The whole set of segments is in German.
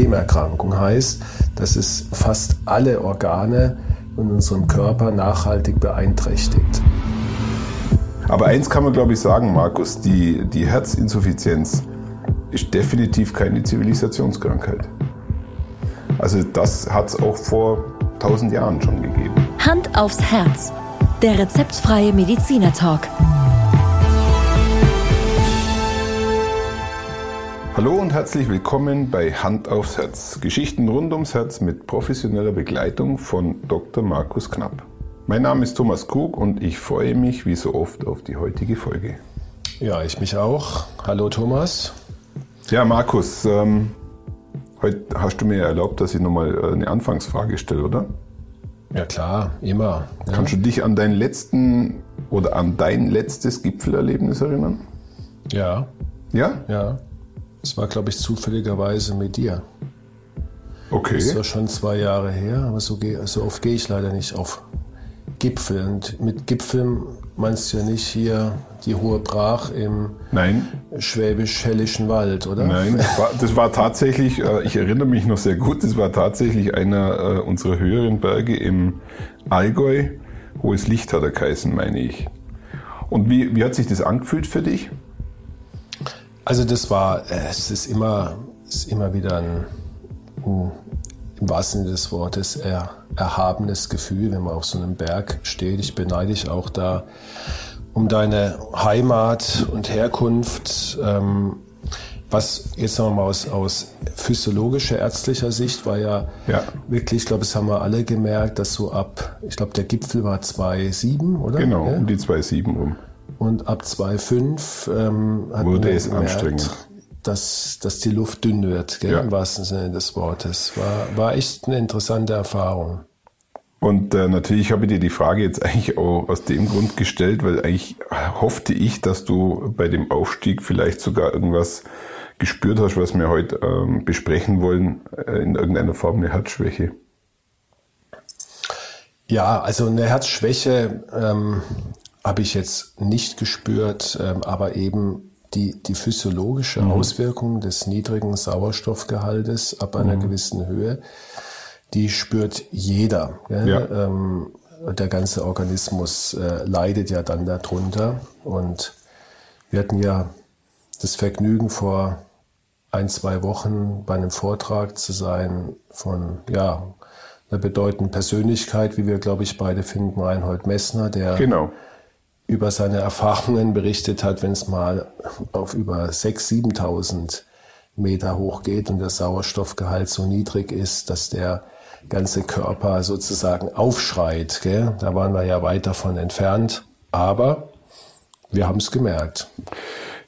Systemerkrankung. Heißt, dass es fast alle Organe in unserem Körper nachhaltig beeinträchtigt. Aber eins kann man, glaube ich, sagen, Markus, die, die Herzinsuffizienz ist definitiv keine Zivilisationskrankheit. Also das hat es auch vor tausend Jahren schon gegeben. Hand aufs Herz. Der rezeptfreie Mediziner Hallo und herzlich willkommen bei Hand aufs Herz. Geschichten rund ums Herz mit professioneller Begleitung von Dr. Markus Knapp. Mein Name ist Thomas Krug und ich freue mich wie so oft auf die heutige Folge. Ja, ich mich auch. Hallo Thomas. Ja, Markus, ähm, heute hast du mir erlaubt, dass ich nochmal äh, eine Anfangsfrage stelle, oder? Ja klar, immer. Ja. Kannst du dich an deinen letzten oder an dein letztes Gipfelerlebnis erinnern? Ja. Ja? Ja. Es war, glaube ich, zufälligerweise mit dir. Okay. Das war schon zwei Jahre her, aber so, so oft gehe ich leider nicht auf Gipfel. Und mit Gipfeln meinst du ja nicht hier die Hohe Brach im schwäbisch-hellischen Wald, oder? Nein, das war, das war tatsächlich, äh, ich erinnere mich noch sehr gut, das war tatsächlich einer äh, unserer höheren Berge im Allgäu. Hohes Licht hat er geheißen, meine ich. Und wie, wie hat sich das angefühlt für dich? Also das war, es ist immer, ist immer wieder ein, ein im wahrsten Sinne des Wortes er, erhabenes Gefühl, wenn man auf so einem Berg steht. Ich beneide dich auch da um deine Heimat und Herkunft. Ähm, was jetzt sagen wir mal aus, aus physiologischer, ärztlicher Sicht war ja, Ja. wirklich, ich glaube, das haben wir alle gemerkt, dass so ab, ich glaube, der Gipfel war 2,7, oder? Genau, Ja? um die 2,7 rum. Und ab 2,5 ähm, hat Wurde man es gemerkt, anstrengend. Dass, dass die Luft dünn wird, gell, Ja. im wahrsten Sinne des Wortes. War, war echt eine interessante Erfahrung. Und äh, natürlich habe ich dir die Frage jetzt eigentlich auch aus dem Grund gestellt, weil eigentlich hoffte ich, dass du bei dem Aufstieg vielleicht sogar irgendwas gespürt hast, was wir heute ähm, besprechen wollen, äh, in irgendeiner Form eine Herzschwäche. Ja, also eine Herzschwäche ähm, habe ich jetzt nicht gespürt, ähm, aber eben die, die physiologische Auswirkung des niedrigen Sauerstoffgehaltes ab einer gewissen Höhe, die spürt jeder. Gell? Ja. Ähm, der ganze Organismus äh, leidet ja dann darunter. Und wir hatten ja das Vergnügen vor ein, zwei Wochen bei einem Vortrag zu sein von ja, einer bedeutenden Persönlichkeit, wie wir, glaube ich, beide finden, Reinhold Messner, der Genau. Über seine Erfahrungen berichtet hat, wenn es mal auf über 6.000, 7.000 Meter hochgeht und der Sauerstoffgehalt so niedrig ist, dass der ganze Körper sozusagen aufschreit. Gell? Da waren wir ja weit davon entfernt, aber wir haben es gemerkt.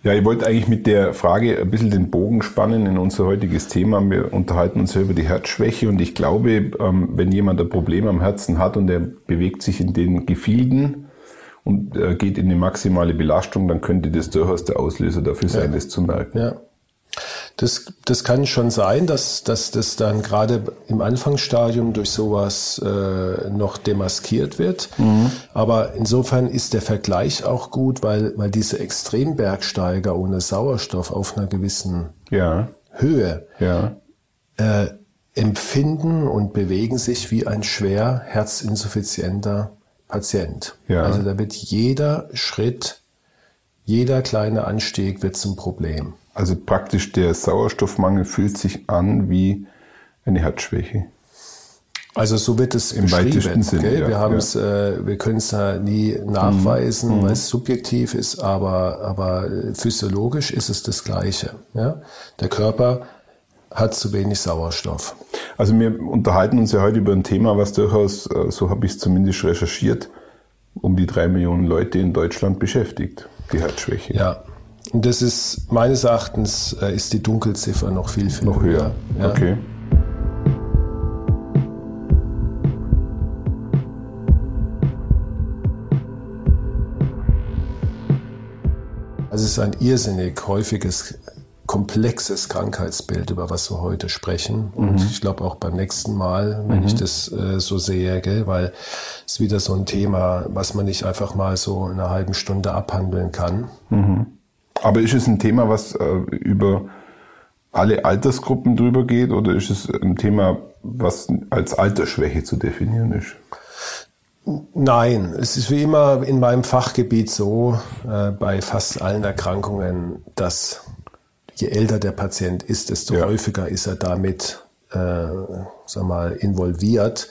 Ja, ich wollte eigentlich mit der Frage ein bisschen den Bogen spannen in unser heutiges Thema. Wir unterhalten uns ja über die Herzschwäche und ich glaube, ähm, wenn jemand ein Problem am Herzen hat und er bewegt sich in den Gefilden und äh, geht in die maximale Belastung, dann könnte das durchaus der Auslöser dafür sein, das zu merken. Ja. Das, das kann schon sein, dass, dass das dann gerade im Anfangsstadium durch sowas äh, noch demaskiert wird. Aber insofern ist der Vergleich auch gut, weil, weil diese Extrembergsteiger ohne Sauerstoff auf einer gewissen Ja, Höhe ja, äh, empfinden und bewegen sich wie ein schwer herzinsuffizienter Patient. Ja. Also da wird jeder Schritt, jeder kleine Anstieg wird zum Problem. Also praktisch der Sauerstoffmangel fühlt sich an wie eine Herzschwäche. Also so wird es Im weitesten beschrieben. Sinne, gell? ja, wir haben ja. äh, wir können es ja nie nachweisen, weil es subjektiv ist, aber aber äh, physiologisch ist es das Gleiche. Ja? Der Körper hat zu wenig Sauerstoff. Also wir unterhalten uns ja heute über ein Thema, was durchaus, äh, so habe ich es zumindest recherchiert, um die drei Millionen Leute in Deutschland beschäftigt, die Herzschwäche. Ja. Und das ist meines Erachtens äh, ist die Dunkelziffer noch viel viel Noch höher. Ja? Okay. Also es ist ein irrsinnig häufiges, komplexes Krankheitsbild, über was wir heute sprechen. Und ich glaube auch beim nächsten Mal, wenn ich das äh, so sehe, gell, weil es ist wieder so ein Thema, was man nicht einfach mal so in einer halben Stunde abhandeln kann. Aber ist es ein Thema, was äh, über alle Altersgruppen drüber geht oder ist es ein Thema, was als Altersschwäche zu definieren ist? Nein, es ist wie immer in meinem Fachgebiet so, äh, bei fast allen Erkrankungen, dass je älter der Patient ist, desto ja. häufiger ist er damit äh, sag mal, involviert.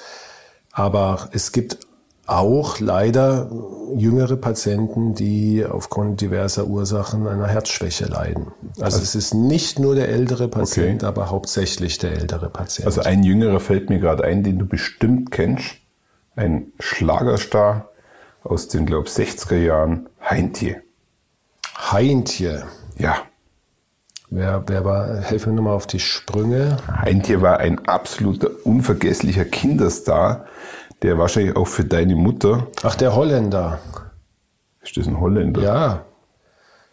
Aber es gibt auch leider jüngere Patienten, die aufgrund diverser Ursachen einer Herzschwäche leiden. Also, also es ist nicht nur der ältere Patient, okay. aber hauptsächlich der ältere Patient. Also ein jüngerer fällt mir gerade ein, den du bestimmt kennst. Ein Schlagerstar aus den, glaube ich, 60er Jahren, Heintje. Heintje. Ja. Wer, wer war, helf mir nochmal auf die Sprünge. Heintje war ein absoluter unvergesslicher Kinderstar, der wahrscheinlich auch für deine Mutter. Ach, der Holländer. Ist das ein Holländer? Ja.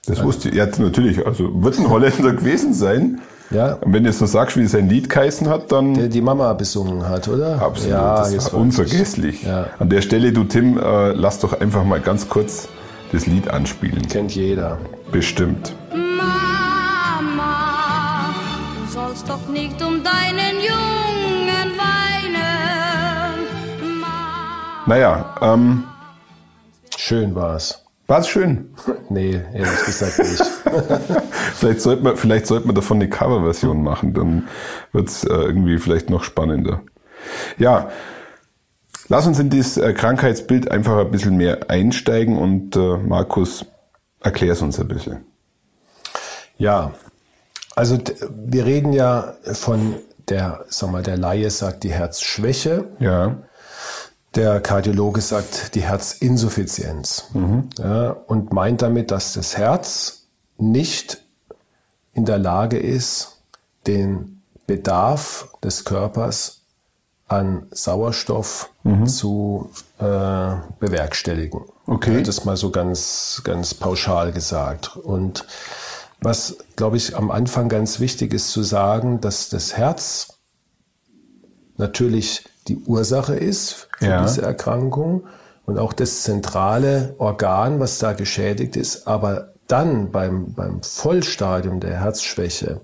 Das wusste ich, ja, natürlich, also wird ein Holländer gewesen sein. Ja. Und wenn du jetzt noch sagst, wie sein Lied geheißen hat, dann. Der die Mama besungen hat, oder? Absolut. Ja, das war unvergesslich. Ja. An der Stelle, du Tim, äh, lass doch einfach mal ganz kurz das Lied anspielen. Kennt jeder. Bestimmt. Naja, ähm. Schön war's. War es schön? nee, ehrlich gesagt nicht. vielleicht sollte man, vielleicht sollte man davon eine Coverversion machen, dann wird's äh, irgendwie vielleicht noch spannender. Ja, lass uns in dieses äh, Krankheitsbild einfach ein bisschen mehr einsteigen und äh, Markus, erklär es uns ein bisschen. Ja, also wir reden ja von der, sag mal, der Laie sagt die Herzschwäche. Ja. Der Kardiologe sagt die Herzinsuffizienz. Mhm. Ja, und meint damit, dass das Herz nicht in der Lage ist, den Bedarf des Körpers an Sauerstoff mhm. zu äh, bewerkstelligen. Okay. Ja, das mal so ganz, ganz pauschal gesagt. Und was, glaube ich, am Anfang ganz wichtig ist zu sagen, dass das Herz natürlich die Ursache ist für ja. diese Erkrankung und auch das zentrale Organ, was da geschädigt ist. Aber dann beim, beim Vollstadium der Herzschwäche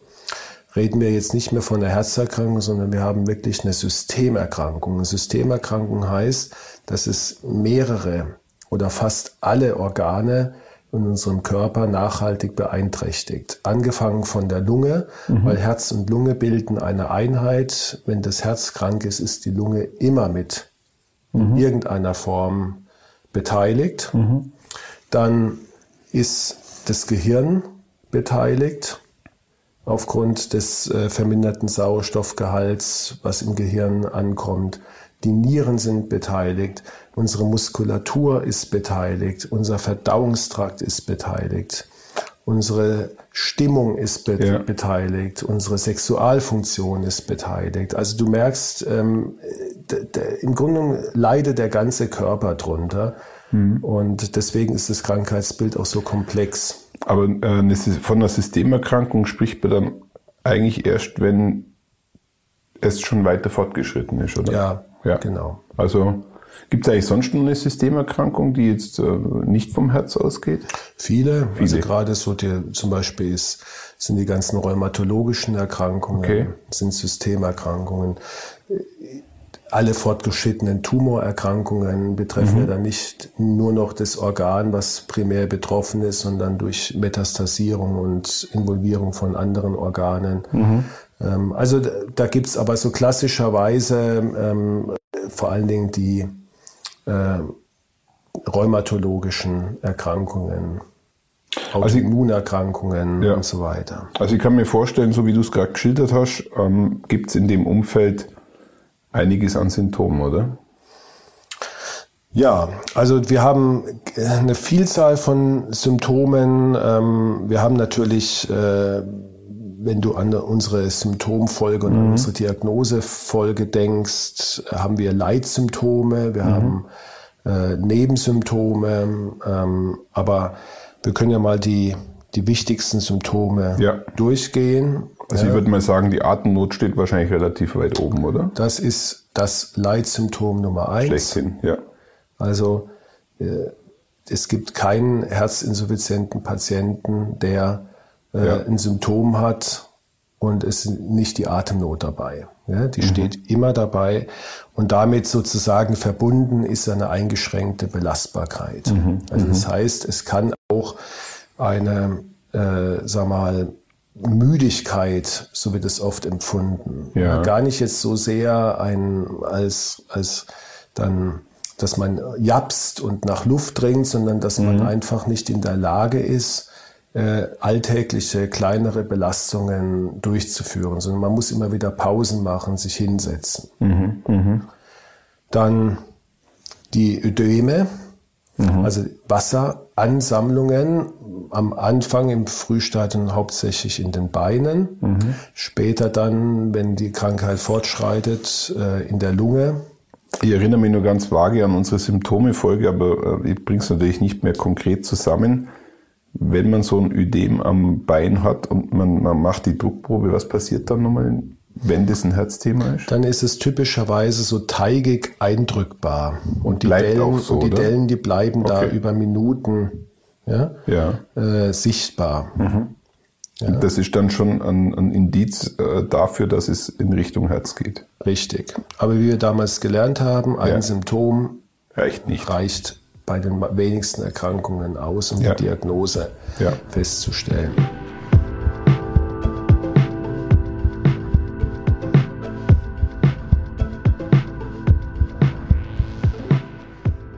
reden wir jetzt nicht mehr von der Herzerkrankung, sondern wir haben wirklich eine Systemerkrankung. Eine Systemerkrankung heißt, dass es mehrere oder fast alle Organe in unserem Körper nachhaltig beeinträchtigt. Angefangen von der Lunge, mhm. weil Herz und Lunge bilden eine Einheit. Wenn das Herz krank ist, ist die Lunge immer mit mhm. in irgendeiner Form beteiligt. Mhm. Dann ist das Gehirn beteiligt aufgrund des äh, verminderten Sauerstoffgehalts, was im Gehirn ankommt. Die Nieren sind beteiligt, unsere Muskulatur ist beteiligt, unser Verdauungstrakt ist beteiligt, unsere Stimmung ist be ja. beteiligt, unsere Sexualfunktion ist beteiligt. Also du merkst, ähm, im Grunde leidet der ganze Körper drunter. Mhm. Und deswegen ist das Krankheitsbild auch so komplex. Aber äh, von einer Systemerkrankung spricht man dann eigentlich erst, wenn es schon weiter fortgeschritten ist, oder? Ja, ja. Genau. Also gibt es eigentlich sonst noch eine Systemerkrankung, die jetzt äh, nicht vom Herz ausgeht? Viele. Viele. Also gerade so die, zum Beispiel ist, sind die ganzen rheumatologischen Erkrankungen, okay. sind Systemerkrankungen. Alle fortgeschrittenen Tumorerkrankungen betreffen mhm. ja dann nicht nur noch das Organ, was primär betroffen ist, sondern durch Metastasierung und Involvierung von anderen Organen. Mhm. Ähm, also da gibt's aber so klassischerweise ähm, vor allen Dingen die äh, rheumatologischen Erkrankungen, Autoimmunerkrankungen also, ja. und so weiter. Also ich kann mir vorstellen, so wie du es gerade geschildert hast, ähm, gibt in dem Umfeld einiges an Symptomen, oder? Ja, also wir haben eine Vielzahl von Symptomen. Ähm, wir haben natürlich äh, wenn du an unsere Symptomfolge und mhm. unsere Diagnosefolge denkst, haben wir Leitsymptome, wir mhm. haben äh, Nebensymptome, ähm, aber wir können ja mal die, die wichtigsten Symptome ja. durchgehen. Also ich würde mal sagen, die Atemnot steht wahrscheinlich relativ weit oben, oder? Das ist das Leitsymptom Nummer eins. Schlechthin, ja. Also äh, es gibt keinen herzinsuffizienten Patienten, der äh, ja. ein Symptom hat und es ist nicht die Atemnot dabei. Ja, die steht immer dabei und damit sozusagen verbunden ist eine eingeschränkte Belastbarkeit. Also das heißt, es kann auch eine, äh, sag mal, Müdigkeit, so wird es oft empfunden. Ja. Gar nicht jetzt so sehr ein als als dann dass man japst und nach Luft dringt, sondern dass man einfach nicht in der Lage ist, äh, alltägliche kleinere Belastungen durchzuführen, sondern man muss immer wieder Pausen machen, sich hinsetzen. Dann die Ödeme, also Wasseransammlungen am Anfang im Frühstadium hauptsächlich in den Beinen, später dann, wenn die Krankheit fortschreitet, äh, in der Lunge. Ich erinnere mich nur ganz vage an unsere Symptome-Folge, aber äh, ich bringe es natürlich nicht mehr konkret zusammen. Wenn man so ein Ödem am Bein hat und man, man macht die Druckprobe, was passiert dann nochmal, wenn das ein Herzthema ist? Dann ist es typischerweise so teigig eindrückbar. Und die, Bleibt Dellen, so, und die? Dellen, die bleiben da Okay. über Minuten ja, Ja. äh, sichtbar. Das ist dann schon ein, ein Indiz äh, dafür, dass es in Richtung Herz geht. Richtig. Aber wie wir damals gelernt haben, ein Ja. Symptom Reicht nicht. reicht bei den wenigsten Erkrankungen aus, um Ja. die Diagnose Ja. festzustellen.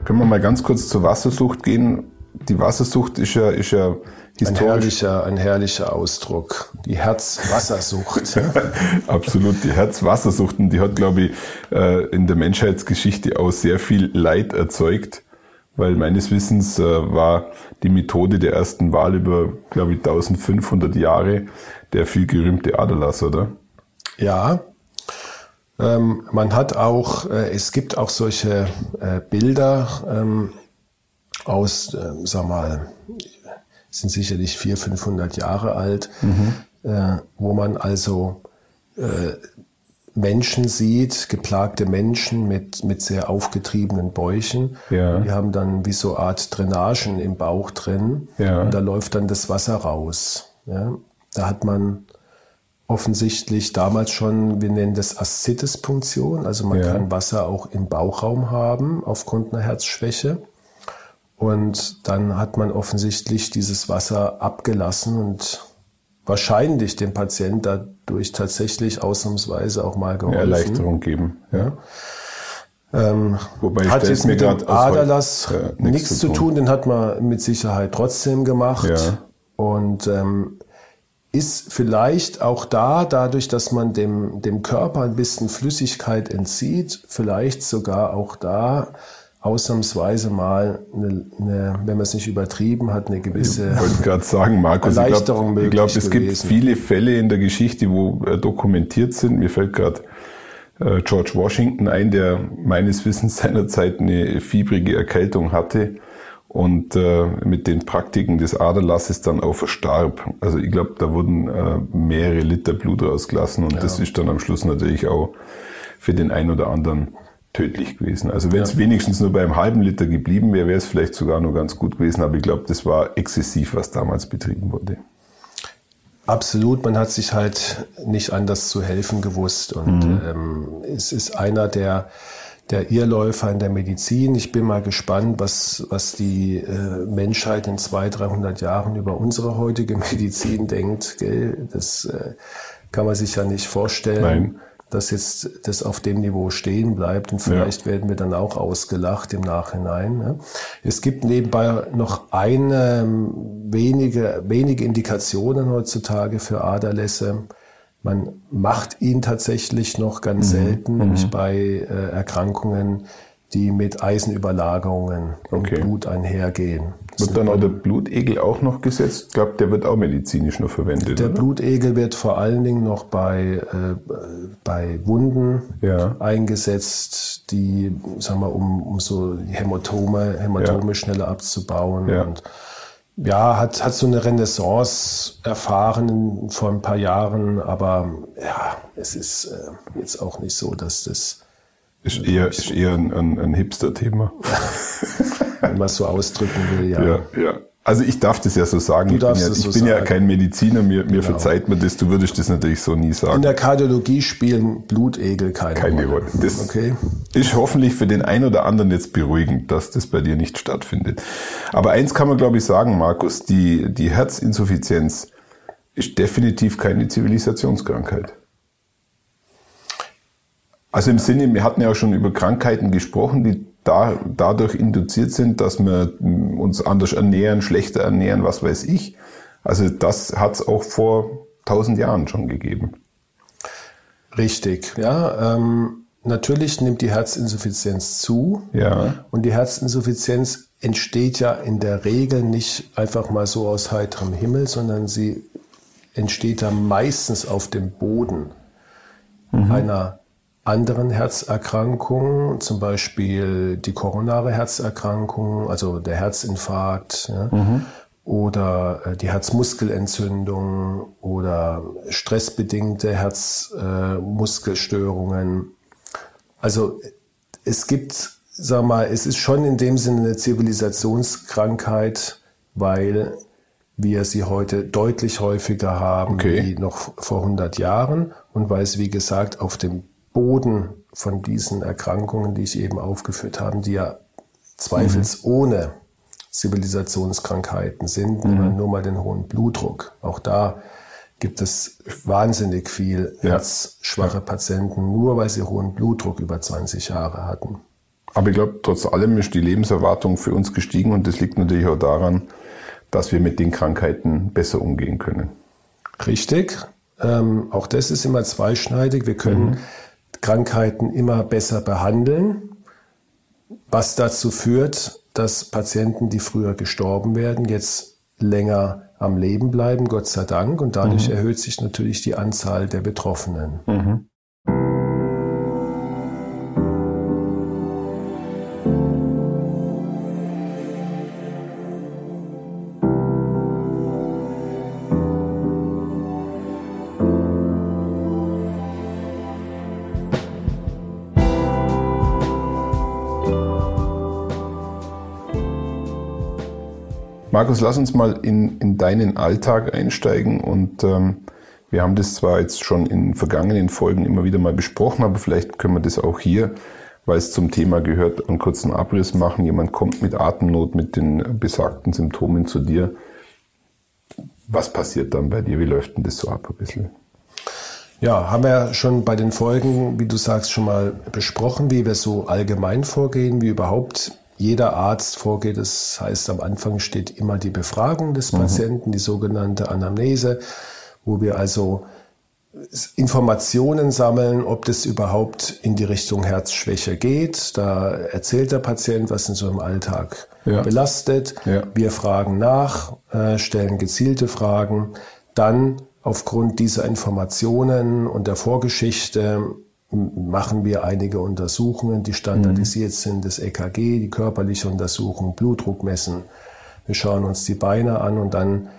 Können wir mal ganz kurz zur Wassersucht gehen? Die Wassersucht ist ja, ist ja Ein historisch. herrlicher, ein herrlicher Ausdruck. Die Herzwassersucht. Absolut, die Herzwassersucht, und die hat, glaube ich, äh, in der Menschheitsgeschichte auch sehr viel Leid erzeugt, weil meines Wissens äh, war die Methode der ersten Wahl über, glaube ich, 1500 Jahre der viel gerühmte Aderlass, oder? Ja, ähm, man hat auch, äh, es gibt auch solche äh, Bilder ähm, aus, äh, sag mal, sind sicherlich 400, 500 Jahre alt, äh, wo man also äh, Menschen sieht, geplagte Menschen mit, mit sehr aufgetriebenen Bäuchen. Ja. Die haben dann wie so Art Drainagen im Bauch drin. Ja. Und da läuft dann das Wasser raus. Ja. Da hat man offensichtlich damals schon, wir nennen das Aszites-Punktion, also man Ja. kann Wasser auch im Bauchraum haben aufgrund einer Herzschwäche. Und dann hat man offensichtlich dieses Wasser abgelassen und wahrscheinlich dem Patient dadurch tatsächlich ausnahmsweise auch mal Eine geholfen. Erleichterung geben. Ja. Ähm, Wobei ich hat jetzt mit dem Aderlass äh, nichts zu tun, den hat man mit Sicherheit trotzdem gemacht. Ja. Und ähm, ist vielleicht auch da, dadurch, dass man dem, dem Körper ein bisschen Flüssigkeit entzieht, vielleicht sogar auch da ausnahmsweise mal, eine, eine, wenn man es nicht übertrieben hat, eine gewisse Ich wollte gerade sagen, Markus, ich Erleichterung glaube, glaub, es gibt gewesen. viele Fälle in der Geschichte, wo äh, dokumentiert sind. Mir fällt gerade äh, George Washington ein, der meines Wissens seinerzeit eine fiebrige Erkältung hatte und äh, mit den Praktiken des Aderlasses dann auch verstarb. Also ich glaube, da wurden äh, mehrere Liter Blut rausgelassen und das ist dann am Schluss natürlich auch für den einen oder anderen tödlich gewesen. Also wenn es wenigstens nur beim halben Liter geblieben wäre, wäre es vielleicht sogar nur ganz gut gewesen. Aber ich glaube, das war exzessiv, was damals betrieben wurde. Absolut, man hat sich halt nicht anders zu helfen gewusst und ähm, es ist einer der der Irrläufer in der Medizin. Ich bin mal gespannt, was was die äh, Menschheit in 200, 300 Jahren über unsere heutige Medizin denkt. Gell? Das äh, kann man sich ja nicht vorstellen. Nein. Dass jetzt das auf dem Niveau stehen bleibt und vielleicht werden wir dann auch ausgelacht im Nachhinein. Ne? Es gibt nebenbei noch eine ähm, wenige, wenige Indikationen heutzutage für Aderlässe. Man macht ihn tatsächlich noch ganz selten, nämlich bei äh, Erkrankungen, die mit Eisenüberlagerungen Okay. im Blut einhergehen. Wird dann auch der Blutegel auch noch gesetzt? Ich glaube, der wird auch medizinisch nur verwendet. Der oder? Blutegel wird vor allen Dingen noch bei, äh, bei Wunden Ja. eingesetzt, die, sagen wir, um, um so Hämatome, Hämatome Ja. schneller abzubauen. Ja. Und ja, hat, hat so eine Renaissance erfahren vor ein paar Jahren, aber ja, es ist äh, jetzt auch nicht so, dass das, Ist eher, ist eher ein, ein, ein Hipster-Thema. wenn man es so ausdrücken will, ja. Ja, ja. Also ich darf das ja so sagen. Ich bin, ja, ich so bin ja kein Mediziner, mir, mir Genau. verzeiht man das. Du würdest das natürlich so nie In sagen. der Kardiologie spielen Blutegel keine, Keine Rolle. Rolle. Das Okay. ist hoffentlich für den einen oder anderen jetzt beruhigend, dass das bei dir nicht stattfindet. Aber eins kann man, glaube ich, sagen, Markus, die, die Herzinsuffizienz ist definitiv keine Zivilisationskrankheit. Also im Sinne, wir hatten ja auch schon über Krankheiten gesprochen, die da, dadurch induziert sind, dass wir uns anders ernähren, schlechter ernähren, was weiß ich. Also das hat es auch vor tausend Jahren schon gegeben. Richtig, ja. Ähm, natürlich nimmt die Herzinsuffizienz zu. Ja. Und die Herzinsuffizienz entsteht ja in der Regel nicht einfach mal so aus heiterem Himmel, sondern sie entsteht ja meistens auf dem Boden einer anderen Herzerkrankung, zum Beispiel die koronare Herzerkrankung, also der Herzinfarkt, ja, oder äh, die Herzmuskelentzündung oder stressbedingte Herzmuskelstörungen. Also es gibt, sag mal, es ist schon in dem Sinne eine Zivilisationskrankheit, weil wir sie heute deutlich häufiger haben Okay. wie noch vor 100 Jahren und weil es, wie gesagt, auf dem Boden von diesen Erkrankungen, die ich eben aufgeführt habe, die ja zweifelsohne Zivilisationskrankheiten sind, nehmen wir nur mal den hohen Blutdruck. Auch da gibt es wahnsinnig viel Ja. herzschwache Patienten, nur weil sie hohen Blutdruck über 20 Jahre hatten. Aber ich glaube, trotz allem ist die Lebenserwartung für uns gestiegen und das liegt natürlich auch daran, dass wir mit den Krankheiten besser umgehen können. Richtig. Ähm, auch das ist immer zweischneidig. Wir können Krankheiten immer besser behandeln, was dazu führt, dass Patienten, die früher gestorben werden, jetzt länger am Leben bleiben, Gott sei Dank. Und dadurch erhöht sich natürlich die Anzahl der Betroffenen. Markus, lass uns mal in, in deinen Alltag einsteigen und ähm, wir haben das zwar jetzt schon in vergangenen Folgen immer wieder mal besprochen, aber vielleicht können wir das auch hier, weil es zum Thema gehört, einen kurzen Abriss machen. Jemand kommt mit Atemnot, mit den besagten Symptomen zu dir. Was passiert dann bei dir? Wie läuft denn das so ab ein bisschen? Ja, haben wir schon bei den Folgen, wie du sagst, schon mal besprochen, wie wir so allgemein vorgehen, wie überhaupt jeder Arzt vorgeht. Das heißt, am Anfang steht immer die Befragung des Patienten, die sogenannte Anamnese, wo wir also Informationen sammeln, ob das überhaupt in die Richtung Herzschwäche geht. Da erzählt der Patient, was in so einem Alltag Ja. belastet. Ja. Wir fragen nach, äh, stellen gezielte Fragen. Dann aufgrund dieser Informationen und der Vorgeschichte machen wir einige Untersuchungen, die standardisiert sind, das EKG, die körperliche Untersuchung, Blutdruck messen. Wir schauen uns die Beine an und dann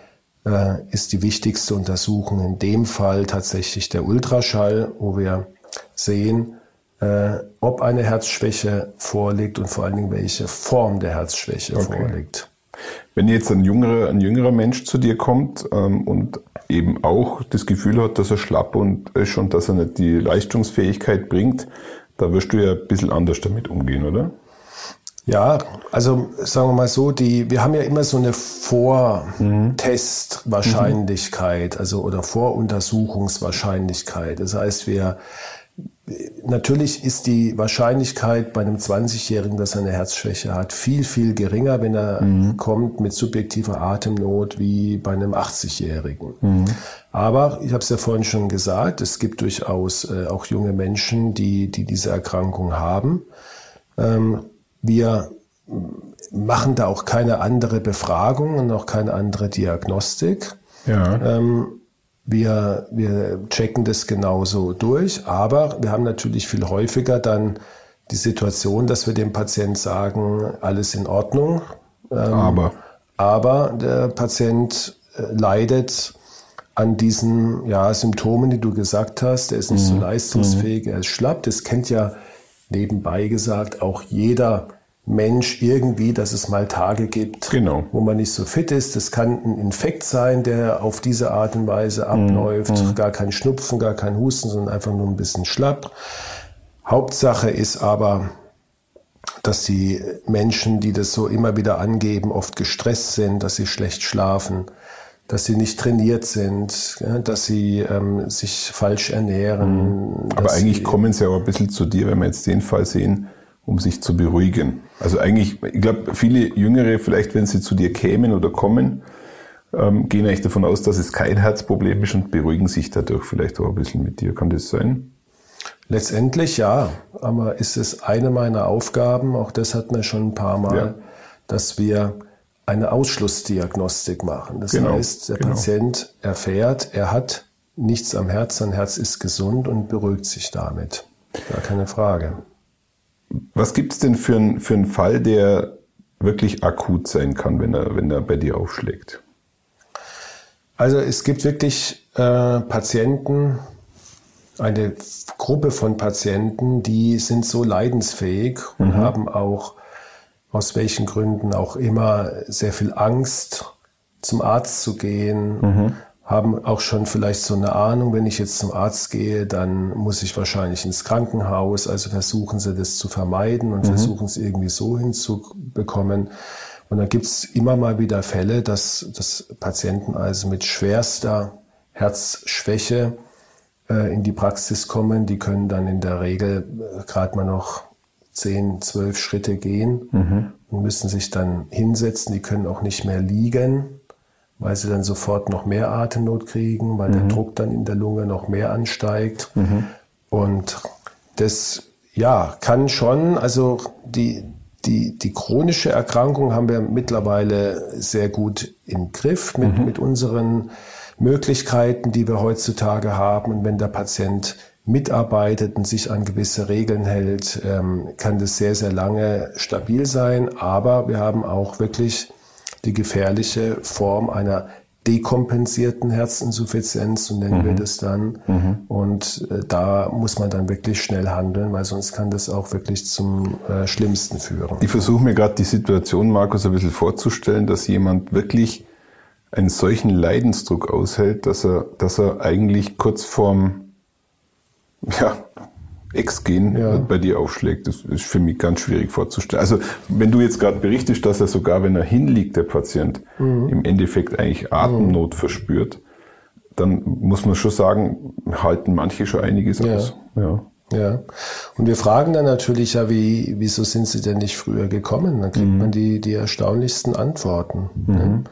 äh, ist die wichtigste Untersuchung in dem Fall tatsächlich der Ultraschall, wo wir sehen, äh, ob eine Herzschwäche vorliegt und vor allen Dingen welche Form der Herzschwäche Okay. vorliegt. Wenn jetzt ein jüngerer, ein jüngerer Mensch zu dir kommt ähm, und eben auch das Gefühl hat, dass er schlapp und ist und dass er nicht die Leistungsfähigkeit bringt, da wirst du ja ein bisschen anders damit umgehen, oder? Ja, also sagen wir mal so, die, wir haben ja immer so eine Vortestwahrscheinlichkeit, also oder Voruntersuchungswahrscheinlichkeit. Das heißt, wir natürlich ist die Wahrscheinlichkeit bei einem 20-Jährigen, dass er eine Herzschwäche hat, viel, viel geringer, wenn er kommt mit subjektiver Atemnot wie bei einem 80-Jährigen. Aber ich habe es ja vorhin schon gesagt, es gibt durchaus äh, auch junge Menschen, die, die diese Erkrankung haben. Ähm, wir machen da auch keine andere Befragung und auch keine andere Diagnostik. Ja. Ähm, wir, wir checken das genauso durch, aber wir haben natürlich viel häufiger dann die Situation, dass wir dem Patient sagen, alles in Ordnung, Aber aber der Patient äh, leidet an diesen ja, Symptomen, die du gesagt hast. Er ist nicht so leistungsfähig, er ist schlapp. Das kennt ja nebenbei gesagt auch jeder Mensch irgendwie, dass es mal Tage gibt, Genau. wo man nicht so fit ist. Das kann ein Infekt sein, der auf diese Art und Weise abläuft. Gar kein Schnupfen, gar kein Husten, sondern einfach nur ein bisschen schlapp. Hauptsache ist aber, dass die Menschen, die das so immer wieder angeben, oft gestresst sind, dass sie schlecht schlafen, dass sie nicht trainiert sind, dass sie ähm, sich falsch ernähren. Aber dass eigentlich kommen sie auch ein bisschen zu dir, wenn wir jetzt den Fall sehen, um sich zu beruhigen. Also eigentlich, ich glaube, viele Jüngere, vielleicht wenn sie zu dir kämen oder kommen, ähm, gehen eigentlich davon aus, dass es kein Herzproblem ist und beruhigen sich dadurch vielleicht auch ein bisschen mit dir. Kann das sein? Letztendlich ja, aber ist es eine meiner Aufgaben, auch das hatten wir schon ein paar Mal, Ja. dass wir eine Ausschlussdiagnostik machen. Das Genau, heißt, der genau. Patient erfährt, er hat nichts am Herz, sein Herz ist gesund und beruhigt sich damit. Gar keine Frage. Was gibt's denn für, ein, für einen Fall, der wirklich akut sein kann, wenn er, wenn er bei dir aufschlägt? Also es gibt wirklich äh, Patienten, eine Gruppe von Patienten, die sind so leidensfähig und haben auch aus welchen Gründen auch immer sehr viel Angst, zum Arzt zu gehen, haben auch schon vielleicht so eine Ahnung, wenn ich jetzt zum Arzt gehe, dann muss ich wahrscheinlich ins Krankenhaus. Also versuchen sie das zu vermeiden und versuchen es irgendwie so hinzubekommen. Und dann gibt's immer mal wieder Fälle, dass, dass Patienten also mit schwerster Herzschwäche äh, in die Praxis kommen. Die können dann in der Regel äh, gerade mal noch 10, 12 Schritte gehen und müssen sich dann hinsetzen. Die können auch nicht mehr liegen, weil sie dann sofort noch mehr Atemnot kriegen, weil der Druck dann in der Lunge noch mehr ansteigt. Und das, ja, kann schon, also die, die, die chronische Erkrankung haben wir mittlerweile sehr gut im Griff mit, mit unseren Möglichkeiten, die wir heutzutage haben. Und wenn der Patient mitarbeitet und sich an gewisse Regeln hält, ähm, kann das sehr, sehr lange stabil sein. Aber wir haben auch wirklich die gefährliche Form einer dekompensierten Herzinsuffizienz, so nennen wir das dann. Und äh, da muss man dann wirklich schnell handeln, weil sonst kann das auch wirklich zum äh, Schlimmsten führen. Ich versuche mir gerade die Situation, Markus, ein bisschen vorzustellen, dass jemand wirklich einen solchen Leidensdruck aushält, dass er, dass er eigentlich kurz vorm ja, Ex-Gen Ja. bei dir aufschlägt. Das ist für mich ganz schwierig vorzustellen. Also wenn du jetzt gerade berichtest, dass er sogar, wenn er hinliegt, der Patient, im Endeffekt eigentlich Atemnot verspürt, dann muss man schon sagen, halten manche schon einiges Ja. aus. Ja. Ja. Und wir fragen dann natürlich ja, wie, wieso sind sie denn nicht früher gekommen? Dann kriegt man die, die erstaunlichsten Antworten. Ne?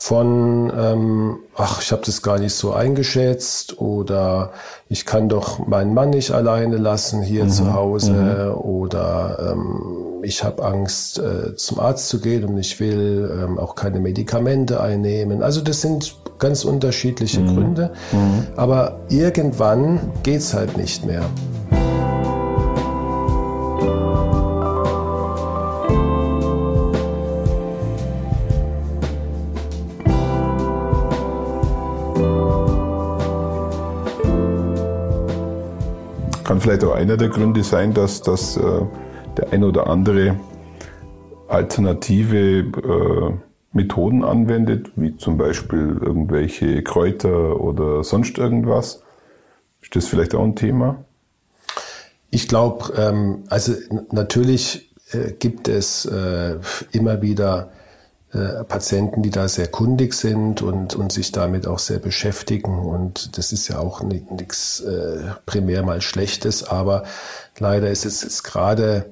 Von, ähm, ach, ich habe das gar nicht so eingeschätzt oder ich kann doch meinen Mann nicht alleine lassen hier zu Hause oder ähm, ich habe Angst, äh, zum Arzt zu gehen und ich will ähm, auch keine Medikamente einnehmen. Also das sind ganz unterschiedliche Gründe, aber irgendwann geht's halt nicht mehr. Vielleicht auch einer der Gründe sein, dass, dass äh, der ein oder andere alternative äh, Methoden anwendet, wie zum Beispiel irgendwelche Kräuter oder sonst irgendwas. Ist das vielleicht auch ein Thema? Ich glaube, ähm, also natürlich äh, gibt es äh, immer wieder äh, Patienten, die da sehr kundig sind und, und sich damit auch sehr beschäftigen. Und das ist ja auch nichts äh, primär mal Schlechtes, aber leider ist es jetzt gerade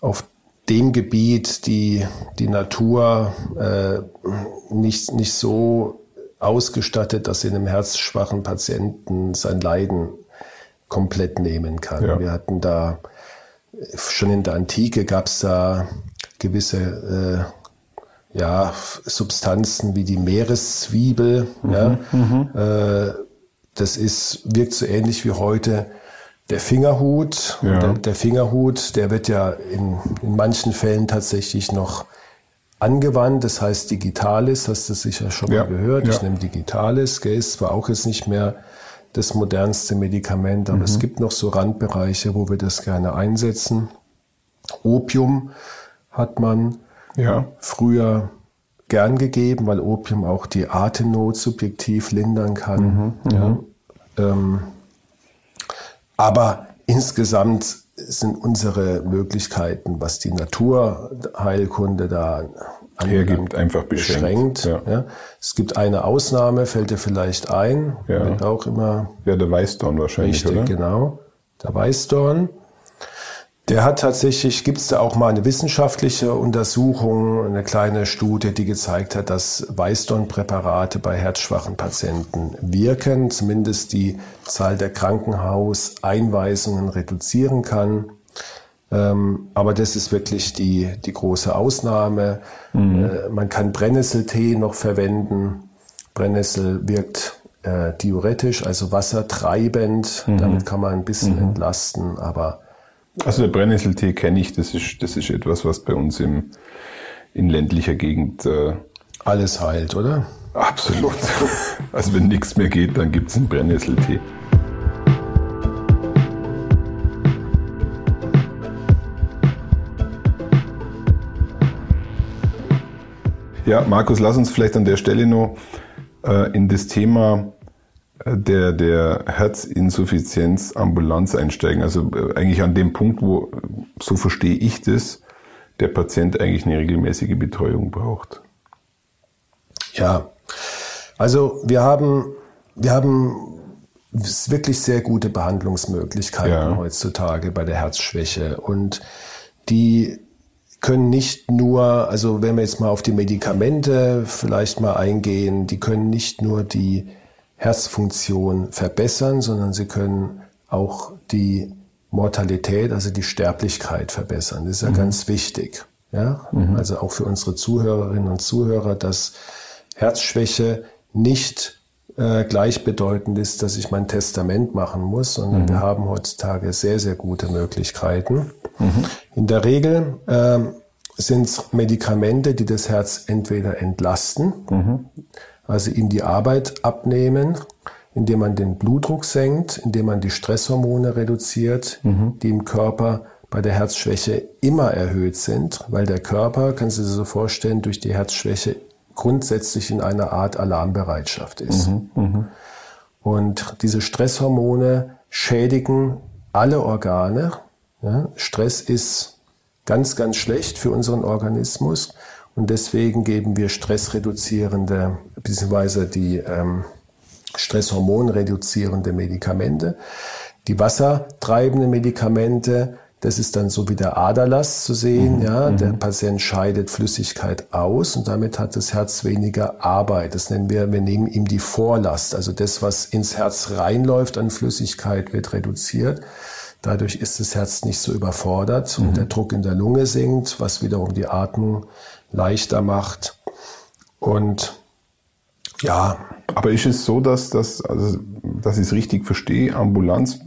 auf dem Gebiet die, die Natur äh, nicht, nicht so ausgestattet, dass sie einem herzschwachen Patienten sein Leiden komplett nehmen kann. Ja. Wir hatten da schon in der Antike gab es da gewisse äh, ja, Substanzen wie die Meereszwiebel. ja. Äh, das ist, wirkt so ähnlich wie heute der Fingerhut. Ja. Der, der Fingerhut, der wird ja in, in manchen Fällen tatsächlich noch angewandt. Das heißt Digitalis, hast du sicher schon Ja, mal gehört. Ich ja. nehme Digitalis, gell, ist zwar auch jetzt nicht mehr das modernste Medikament, aber es gibt noch so Randbereiche, wo wir das gerne einsetzen. Opium hat man Ja. früher gern gegeben, weil Opium auch die Atemnot subjektiv lindern kann. ja. ähm, aber insgesamt sind unsere Möglichkeiten, was die Naturheilkunde da Hergibt, einfach beschränkt. beschränkt. Ja. Ja. Es gibt eine Ausnahme, fällt dir vielleicht ein, Ja. wird auch immer Ja, der Weißdorn wahrscheinlich, Richtig, oder? genau. Der Weißdorn. Der hat tatsächlich, gibt es da auch mal eine wissenschaftliche Untersuchung, eine kleine Studie, die gezeigt hat, dass Weißdornpräparate bei herzschwachen Patienten wirken, zumindest die Zahl der Krankenhauseinweisungen reduzieren kann. Ähm, aber das ist wirklich die, die große Ausnahme. Äh, man kann Brennnesseltee noch verwenden. Brennnessel wirkt äh, diuretisch, also wassertreibend. Damit kann man ein bisschen entlasten, aber Also der Brennnesseltee kenne ich, das ist, das ist etwas, was bei uns im, in ländlicher Gegend äh, alles heilt, oder? absolut. Also wenn nichts mehr geht, dann gibt's einen Brennnesseltee. Ja, Markus, lass uns vielleicht an der Stelle noch äh, in das Thema der, der Herzinsuffizienz Ambulanz einsteigen. Also äh, eigentlich an dem Punkt, wo, so verstehe ich das, der Patient eigentlich eine regelmäßige Betreuung braucht. Ja, also wir haben, wir haben wirklich sehr gute Behandlungsmöglichkeiten Ja. heutzutage bei der Herzschwäche und die können nicht nur, also wenn wir jetzt mal auf die Medikamente vielleicht mal eingehen, die können nicht nur die Herzfunktion verbessern, sondern sie können auch die Mortalität, also die Sterblichkeit verbessern. Das ist ja ganz wichtig. Ja? Also auch für unsere Zuhörerinnen und Zuhörer, dass Herzschwäche nicht äh, gleichbedeutend ist, dass ich mein Testament machen muss, sondern wir haben heutzutage sehr, sehr gute Möglichkeiten. In der Regel ähm, sind es Medikamente, die das Herz entweder entlasten, also ihm die Arbeit abnehmen, indem man den Blutdruck senkt, indem man die Stresshormone reduziert, die im Körper bei der Herzschwäche immer erhöht sind, weil der Körper, kannst du dir so vorstellen, durch die Herzschwäche grundsätzlich in einer Art Alarmbereitschaft ist. Und diese Stresshormone schädigen alle Organe. Ja, Stress ist ganz, ganz schlecht für unseren Organismus und deswegen geben wir stressreduzierende, beziehungsweise die ähm, stresshormonreduzierende Medikamente. Die wassertreibenden Medikamente, das ist dann so wie der Aderlass zu sehen. ja, der Patient scheidet Flüssigkeit aus und damit hat das Herz weniger Arbeit. Das nennen wir, wir nehmen ihm die Vorlast. Also das, was ins Herz reinläuft an Flüssigkeit, wird reduziert. Dadurch ist das Herz nicht so überfordert und der Druck in der Lunge sinkt, was wiederum die Atmung leichter macht. Und ja, Aber ist es so, dass, das, also, dass ich es richtig verstehe, Ambulanz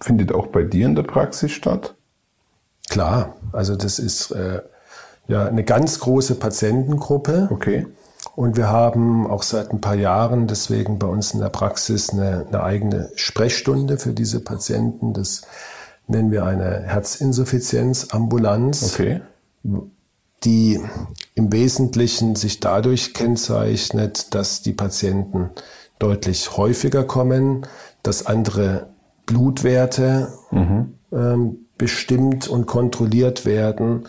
findet auch bei dir in der Praxis statt? Klar, also das ist äh, ja eine ganz große Patientengruppe. Okay. Und wir haben auch seit ein paar Jahren deswegen bei uns in der Praxis eine, eine eigene Sprechstunde für diese Patienten. Das nennen wir eine Herzinsuffizienzambulanz, Okay. Die im Wesentlichen sich dadurch kennzeichnet, dass die Patienten deutlich häufiger kommen, dass andere Blutwerte ähm, bestimmt und kontrolliert werden.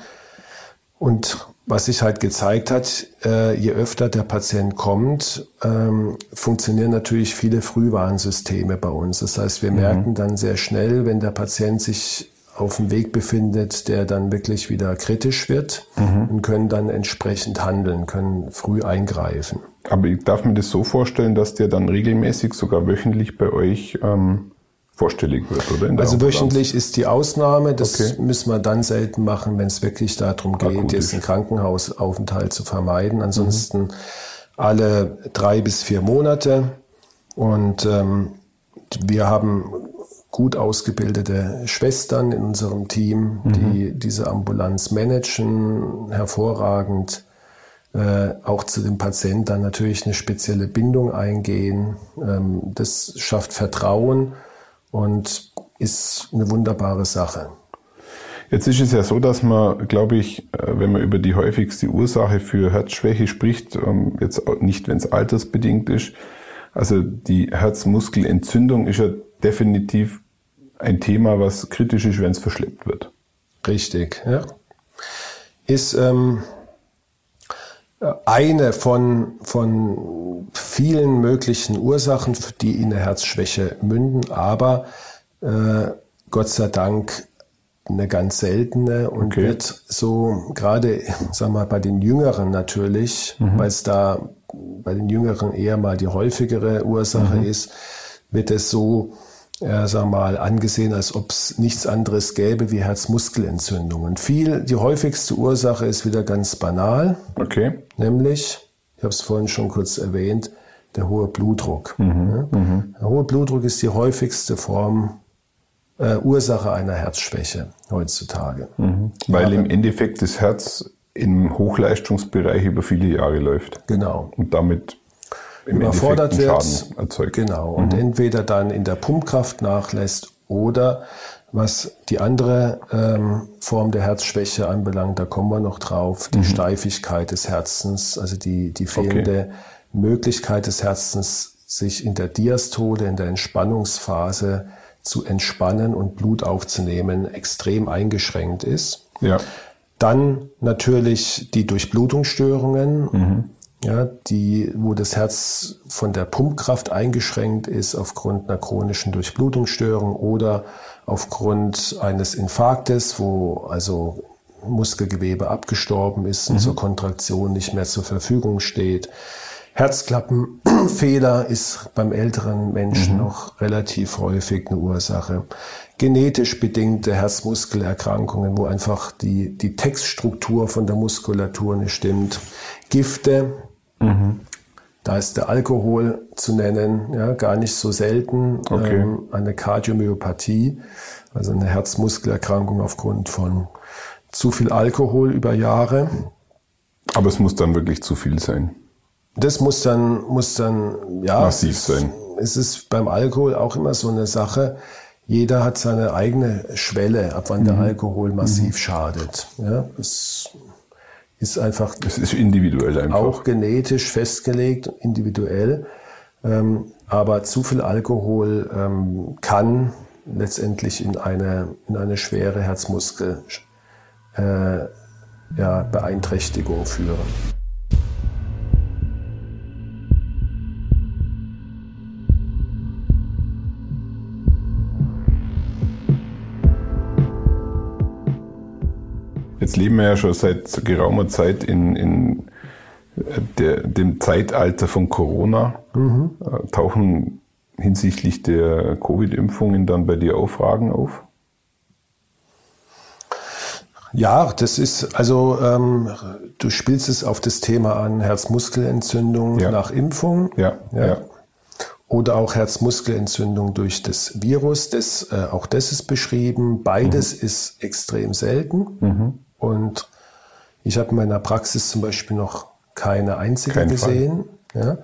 Und was sich halt gezeigt hat, äh, je öfter der Patient kommt, ähm, funktionieren natürlich viele Frühwarnsysteme bei uns. Das heißt, wir merken dann sehr schnell, wenn der Patient sich auf dem Weg befindet, der dann wirklich wieder kritisch wird und können dann entsprechend handeln, können früh eingreifen. Aber ich darf mir das so vorstellen, dass der dann regelmäßig, sogar wöchentlich bei euch ähm, vorstellig wird, oder? Also Ambulanz? wöchentlich ist die Ausnahme. Das Okay. müssen wir dann selten machen, wenn es wirklich darum geht, Akut jetzt einen Krankenhausaufenthalt zu vermeiden. Ansonsten alle drei bis vier Monate. Und ähm, wir haben gut ausgebildete Schwestern in unserem Team, die diese Ambulanz managen, hervorragend. Äh, auch zu dem Patienten dann natürlich eine spezielle Bindung eingehen. Ähm, das schafft Vertrauen und ist eine wunderbare Sache. Jetzt ist es ja so, dass man, glaube ich, äh, wenn man über die häufigste Ursache für Herzschwäche spricht, ähm, jetzt nicht, wenn es altersbedingt ist, also die Herzmuskelentzündung ist ja definitiv ein Thema, was kritisch ist, wenn es verschleppt wird. Richtig, ja. Ist ähm, eine von, von vielen möglichen Ursachen, die in eine Herzschwäche münden, aber äh, Gott sei Dank eine ganz seltene und okay. wird so gerade, sag mal, bei den Jüngeren natürlich, mhm. weil es da bei den Jüngeren eher mal die häufigere Ursache mhm. ist, wird es so äh, sag mal, angesehen, als ob es nichts anderes gäbe wie Herzmuskelentzündungen. Viel, die häufigste Ursache ist wieder ganz banal. Okay. Nämlich, ich habe es vorhin schon kurz erwähnt, der hohe Blutdruck. Mhm, mhm. Der hohe Blutdruck ist die häufigste Form, äh, Ursache einer Herzschwäche heutzutage. Mhm. Weil Aber, im Endeffekt das Herz im Hochleistungsbereich über viele Jahre läuft. Genau. Und damit überfordert wird. Erzeugt. Genau. Und mhm. entweder dann in der Pumpkraft nachlässt oder was die andere ähm, Form der Herzschwäche anbelangt, da kommen wir noch drauf, die mhm. Steifigkeit des Herzens, also die, die fehlende okay. Möglichkeit des Herzens, sich in der Diastole, in der Entspannungsphase zu entspannen und Blut aufzunehmen, extrem eingeschränkt ist. Ja. Dann natürlich die Durchblutungsstörungen. Mhm ja, die, wo das Herz von der Pumpkraft eingeschränkt ist aufgrund einer chronischen Durchblutungsstörung oder aufgrund eines Infarktes, wo also Muskelgewebe abgestorben ist und mhm. zur Kontraktion nicht mehr zur Verfügung steht. Herzklappenfehler ist beim älteren Menschen mhm. noch relativ häufig eine Ursache. Genetisch bedingte Herzmuskelerkrankungen, wo einfach die, die Textstruktur von der Muskulatur nicht stimmt. Gifte, Mhm. Da ist der Alkohol zu nennen, ja, gar nicht so selten. Okay. Ähm, eine Kardiomyopathie, also eine Herzmuskelerkrankung aufgrund von zu viel Alkohol über Jahre. Aber es muss dann wirklich zu viel sein. Das muss dann, muss dann, ja. Massiv sein. Es ist beim Alkohol auch immer so eine Sache. Jeder hat seine eigene Schwelle, ab wann mhm. der Alkohol massiv mhm. schadet. Ja, das ist einfach. Es ist individuell einfach. Auch genetisch festgelegt, individuell. Ähm, aber zu viel Alkohol ähm, kann letztendlich in eine, in eine schwere Herzmuskel äh, ja, Beeinträchtigung führen. Jetzt leben wir ja schon seit geraumer Zeit in, in der, dem Zeitalter von Corona. Mhm. Äh, tauchen hinsichtlich der Covid-Impfungen dann bei dir auch Fragen auf? Ja, das ist, also ähm, du spielst es auf das Thema an, Herzmuskelentzündung ja. nach Impfung. Ja, ja. ja. Oder auch Herzmuskelentzündung durch das Virus. Das, äh, auch das ist beschrieben. Beides mhm. ist extrem selten. Mhm. Und ich habe in meiner Praxis zum Beispiel noch keine einzige Kein gesehen. Ja.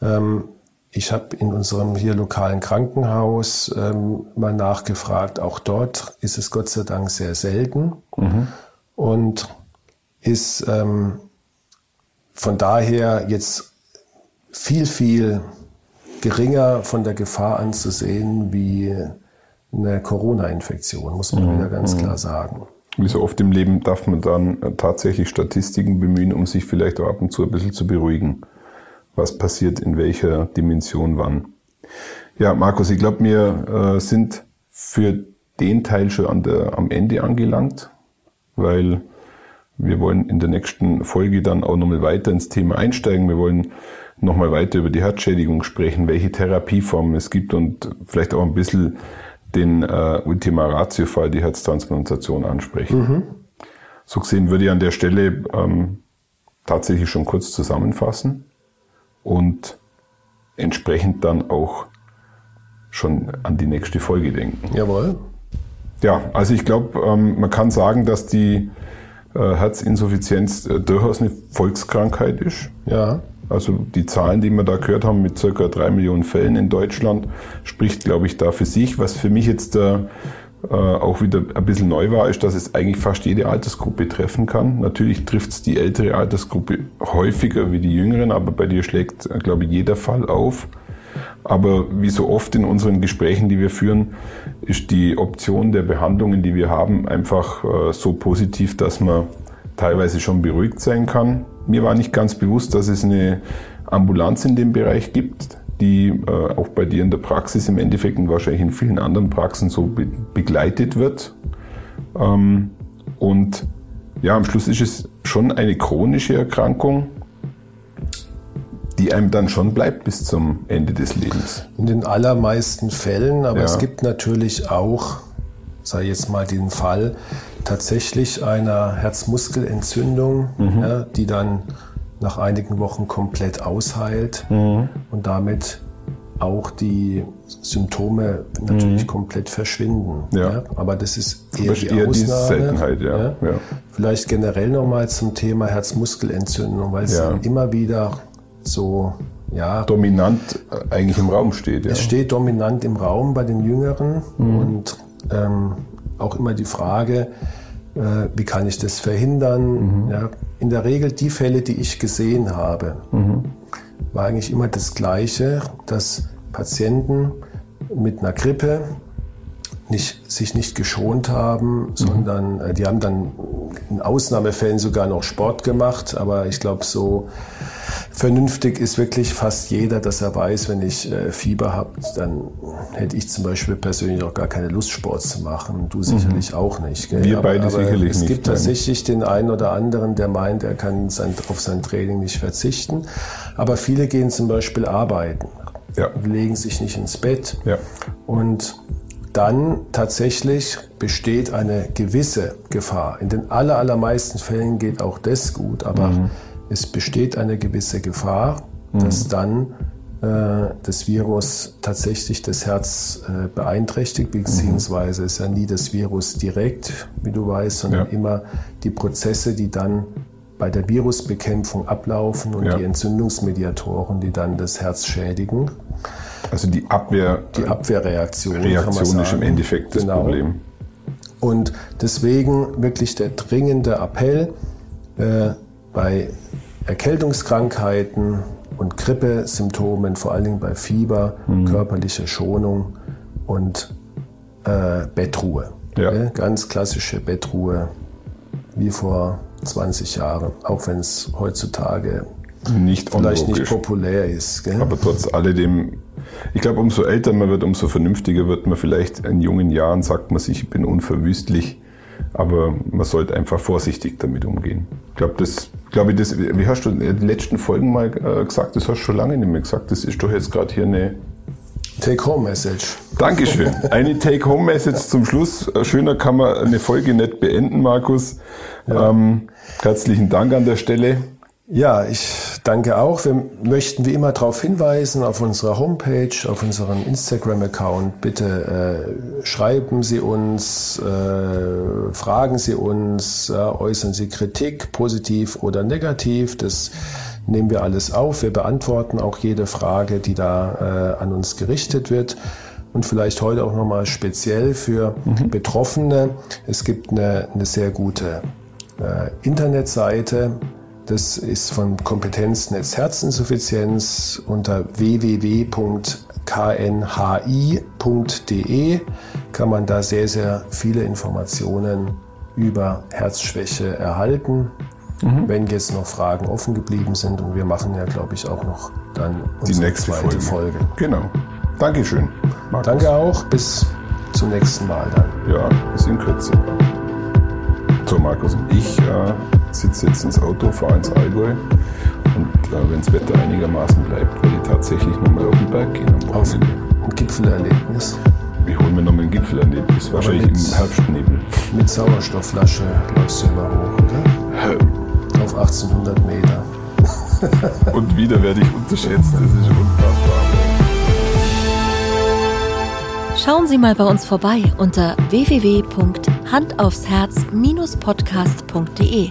Ähm, ich habe in unserem hier lokalen Krankenhaus ähm, mal nachgefragt. Auch dort ist es Gott sei Dank sehr selten mhm. und ist ähm, von daher jetzt viel, viel geringer von der Gefahr anzusehen wie eine Corona-Infektion, muss man mhm. wieder ganz mhm. klar sagen. Wie so oft im Leben darf man dann äh, tatsächlich Statistiken bemühen, um sich vielleicht auch ab und zu ein bisschen zu beruhigen. Was passiert in welcher Dimension wann. Ja, Markus, ich glaube, wir äh, sind für den Teil schon an der, am Ende angelangt, weil wir wollen in der nächsten Folge dann auch nochmal weiter ins Thema einsteigen. Wir wollen nochmal weiter über die Herzschädigung sprechen, welche Therapieformen es gibt und vielleicht auch ein bisschen den äh, Ultima Ratio-Fall, die Herztransplantation, ansprechen. Mhm. So gesehen würde ich an der Stelle ähm, tatsächlich schon kurz zusammenfassen und entsprechend dann auch schon an die nächste Folge denken. Jawohl. Ja, also ich glaube, ähm, man kann sagen, dass die äh, Herzinsuffizienz äh, durchaus eine Volkskrankheit ist. Ja. Also die Zahlen, die wir da gehört haben mit circa drei Millionen Fällen in Deutschland, spricht, glaube ich, da für sich. Was für mich jetzt der, äh, auch wieder ein bisschen neu war, ist, dass es eigentlich fast jede Altersgruppe treffen kann. Natürlich trifft es die ältere Altersgruppe häufiger wie die jüngeren, aber bei dir schlägt, äh, glaube ich, jeder Fall auf. Aber wie so oft in unseren Gesprächen, die wir führen, ist die Option der Behandlungen, die wir haben, einfach äh, so positiv, dass man teilweise schon beruhigt sein kann. Mir war nicht ganz bewusst, dass es eine Ambulanz in dem Bereich gibt, die äh, auch bei dir in der Praxis im Endeffekt und wahrscheinlich in vielen anderen Praxen so be begleitet wird. Ähm, und ja, am Schluss ist es schon eine chronische Erkrankung, die einem dann schon bleibt bis zum Ende des Lebens. In den allermeisten Fällen, aber ja. es gibt natürlich auch, sei jetzt mal den Fall, tatsächlich einer Herzmuskelentzündung, mhm. ja, die dann nach einigen Wochen komplett ausheilt mhm. und damit auch die Symptome natürlich mhm. komplett verschwinden. Ja. ja. Aber das ist eher, die eher Ausnahme. Seltenheit, ja. ja. Vielleicht generell nochmal zum Thema Herzmuskelentzündung, weil es immer wieder so ja, dominant äh, eigentlich im Raum steht. Ja. Es steht dominant im Raum bei den Jüngeren mhm. und ähm, auch immer die Frage, äh, wie kann ich das verhindern? Mhm. Ja, in der Regel die Fälle, die ich gesehen habe, mhm. war eigentlich immer das Gleiche, dass Patienten mit einer Grippe nicht, sich nicht geschont haben, mhm. sondern äh, die haben dann in Ausnahmefällen sogar noch Sport gemacht, aber ich glaube so vernünftig ist wirklich fast jeder, dass er weiß, wenn ich äh, Fieber habe, dann hätte ich zum Beispiel persönlich auch gar keine Lust, Sport zu machen. Du sicherlich mhm. auch nicht. Gell? Wir beide aber, sicherlich es nicht. Es gibt tatsächlich den einen oder anderen, der meint, er kann sein, auf sein Training nicht verzichten. Aber viele gehen zum Beispiel arbeiten, ja. legen sich nicht ins Bett. Ja. Und dann tatsächlich besteht eine gewisse Gefahr. In den aller, allermeisten Fällen geht auch das gut, aber mhm. es besteht eine gewisse Gefahr, mhm. dass dann äh, das Virus tatsächlich das Herz äh, beeinträchtigt, beziehungsweise ist ja nie das Virus direkt, wie du weißt, sondern ja. immer die Prozesse, die dann bei der Virusbekämpfung ablaufen und ja. die Entzündungsmediatoren, die dann das Herz schädigen. Also die Abwehr, die Abwehrreaktion. Reaktion ist im Endeffekt das genau. Problem. Und deswegen wirklich der dringende Appell äh, bei Erkältungskrankheiten und Grippesymptomen, vor allen Dingen bei Fieber, mhm. körperliche Schonung und äh, Bettruhe. Ja. Ja, ganz klassische Bettruhe wie vor 20 Jahren, auch wenn es heutzutage nicht vielleicht nicht populär ist. Gell? Aber trotz alledem ich glaube, umso älter man wird, umso vernünftiger wird man. Vielleicht in jungen Jahren sagt man sich, ich bin unverwüstlich, aber man sollte einfach vorsichtig damit umgehen. Ich glaube, das, glaube ich, das, wie hast du in den letzten Folgen mal äh, gesagt, das hast du schon lange nicht mehr gesagt, das ist doch jetzt gerade hier eine Take-Home-Message. Dankeschön. Eine Take-Home-Message zum Schluss. Schöner kann man eine Folge nicht beenden, Markus. Ja. Ähm, herzlichen Dank an der Stelle. Ja, ich danke auch. Wir möchten wie immer darauf hinweisen, auf unserer Homepage, auf unserem Instagram-Account. Bitte äh, schreiben Sie uns, äh, fragen Sie uns, äh, äußern Sie Kritik, positiv oder negativ. Das nehmen wir alles auf. Wir beantworten auch jede Frage, die da äh, an uns gerichtet wird. Und vielleicht heute auch nochmal speziell für mhm. Betroffene. Es gibt eine, eine sehr gute äh, Internetseite das ist von Kompetenznetz Herzinsuffizienz unter www.knhi.de kann man da sehr, sehr viele Informationen über Herzschwäche erhalten. Mhm. Wenn jetzt noch Fragen offen geblieben sind und wir machen ja, glaube ich, auch noch dann unsere Die nächste zweite Folge. Folge. Genau. Dankeschön. Markus. Danke auch. Bis zum nächsten Mal dann. Ja, bis in Kürze. So, Markus, ich äh, sitze jetzt ins Auto, fahre ins Allgäu und äh, wenn das Wetter einigermaßen bleibt, werde ich tatsächlich nochmal auf den Berg gehen am Wochenende. Ein Gipfelerlebnis. Ich hole mir nochmal ein Gipfelerlebnis, wahrscheinlich mit, im Herbstnebel. Mit Sauerstoffflasche läufst du immer hoch, oder? Ähm. Auf 1800 Meter. und wieder werde ich unterschätzt, das ist unfassbar. Schauen Sie mal bei uns vorbei unter www.handaufsherz-podcast.de